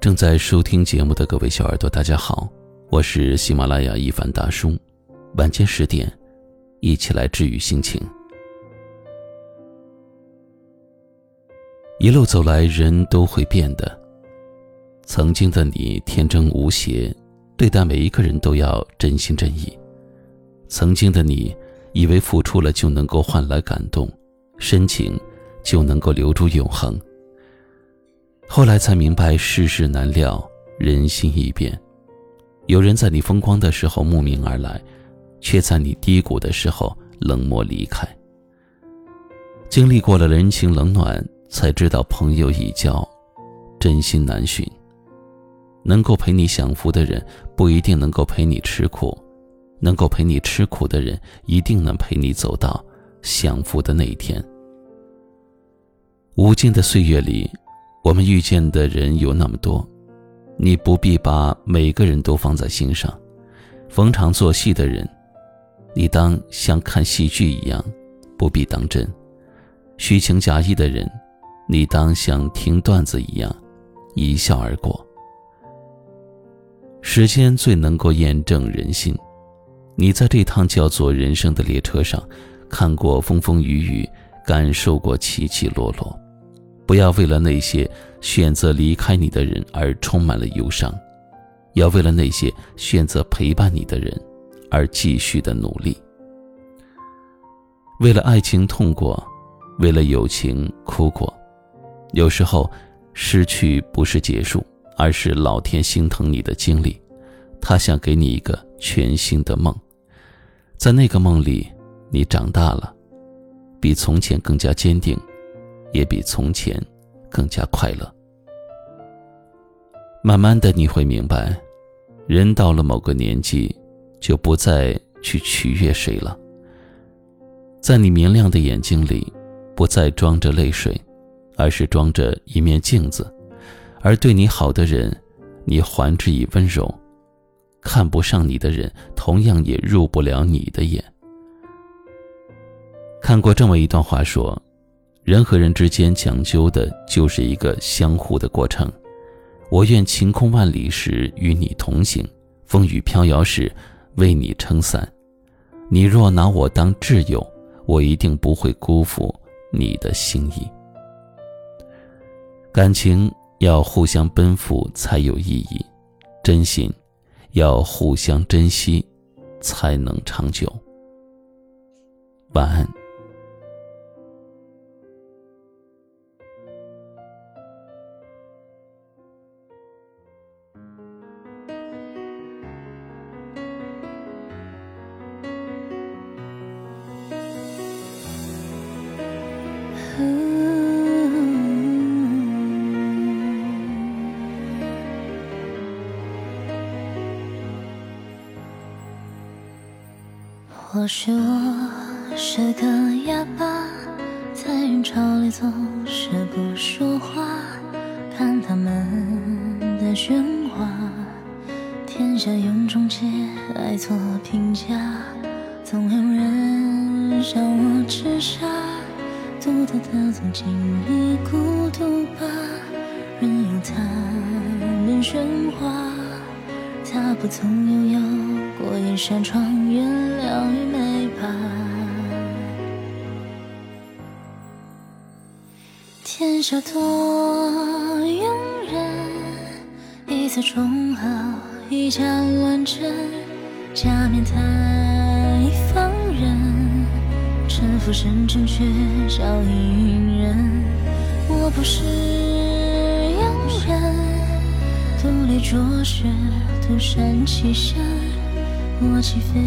正在收听节目的各位小耳朵，大家好，我是喜马拉雅一凡大叔。晚间十点，一起来治愈心情。一路走来，人都会变的。曾经的你天真无邪，对待每一个人都要真心真意。曾经的你，以为付出了就能够换来感动，深情就能够留住永恒。后来才明白世事难料，人心易变。有人在你风光的时候慕名而来，却在你低谷的时候冷漠离开。经历过了人情冷暖，才知道朋友已交，真心难寻。能够陪你享福的人，不一定能够陪你吃苦；能够陪你吃苦的人，一定能陪你走到享福的那一天。无尽的岁月里。我们遇见的人有那么多，你不必把每个人都放在心上。逢场作戏的人，你当像看戏剧一样，不必当真；虚情假意的人，你当像听段子一样，一笑而过。时间最能够验证人心。你在这趟叫做人生的列车上，看过风风雨雨，感受过起起落落。不要为了那些选择离开你的人而充满了忧伤，要为了那些选择陪伴你的人而继续的努力。为了爱情痛过，为了友情哭过，有时候失去不是结束，而是老天心疼你的经历，他想给你一个全新的梦，在那个梦里，你长大了，比从前更加坚定。也比从前更加快乐。慢慢的，你会明白，人到了某个年纪，就不再去取悦谁了。在你明亮的眼睛里，不再装着泪水，而是装着一面镜子。而对你好的人，你还之以温柔；看不上你的人，同样也入不了你的眼。看过这么一段话说。人和人之间讲究的就是一个相互的过程。我愿晴空万里时与你同行，风雨飘摇时为你撑伞。你若拿我当挚友，我一定不会辜负你的心意。感情要互相奔赴才有意义，真心要互相珍惜才能长久。晚安。或许我是个哑巴，在人潮里总是不说话，看他们的喧哗。天下有种结爱做评价，总有人笑我痴傻，独特的总经历孤独吧，任由他们喧哗，他不曾拥有过一扇窗，原谅与美吧。天下多庸人，一次重好，一家乱真，假面太放任，身负深沉却少隐忍。我不是庸人，独立卓雪，独善其身。我岂非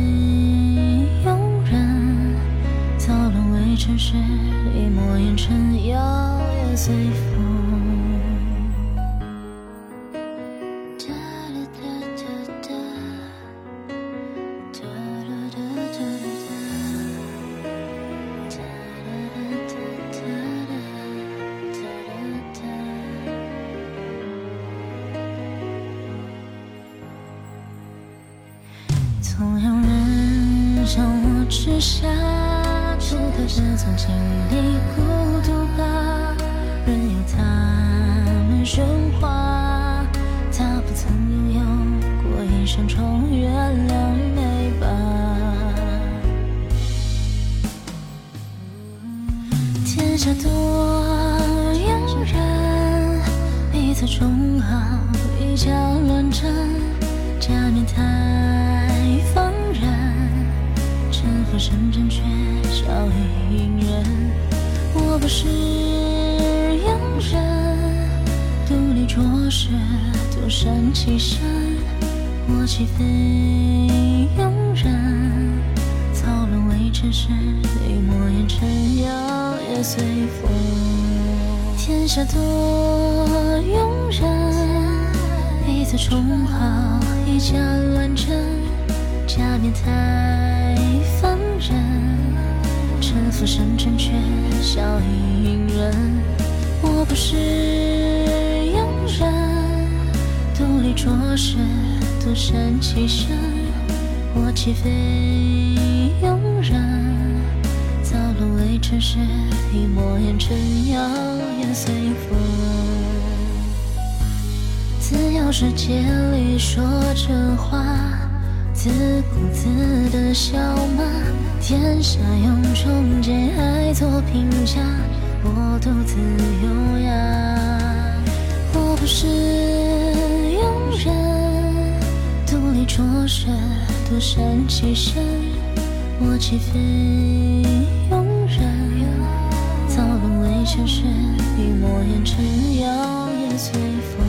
庸人？早沦为尘世，一抹烟尘，摇曳随风。像我之下，不得不从心里孤独吧。任由他们喧哗，他不曾拥有过一扇窗，月亮美吧。天下多妖人，彼此重好，一家乱真，假面太。城府深沉却笑意隐忍。我不是庸人，独立浊世，独善其身。我岂非庸人？草沦为尘世，一抹烟尘摇曳随风。天下多庸人，彼此重好，以假乱真，假面太城府深沉却笑意隐忍。我不是庸人，独立做事，独善其身。我岂非庸人？早沦为尘世，一抹烟尘摇曳随风。自由世界里说真话，自顾自的笑骂。天下有种简爱做评价，我独自优雅。我不是庸人，独立做事，独善其身。我岂非庸人？早沦为尘世，一抹烟尘摇曳随风。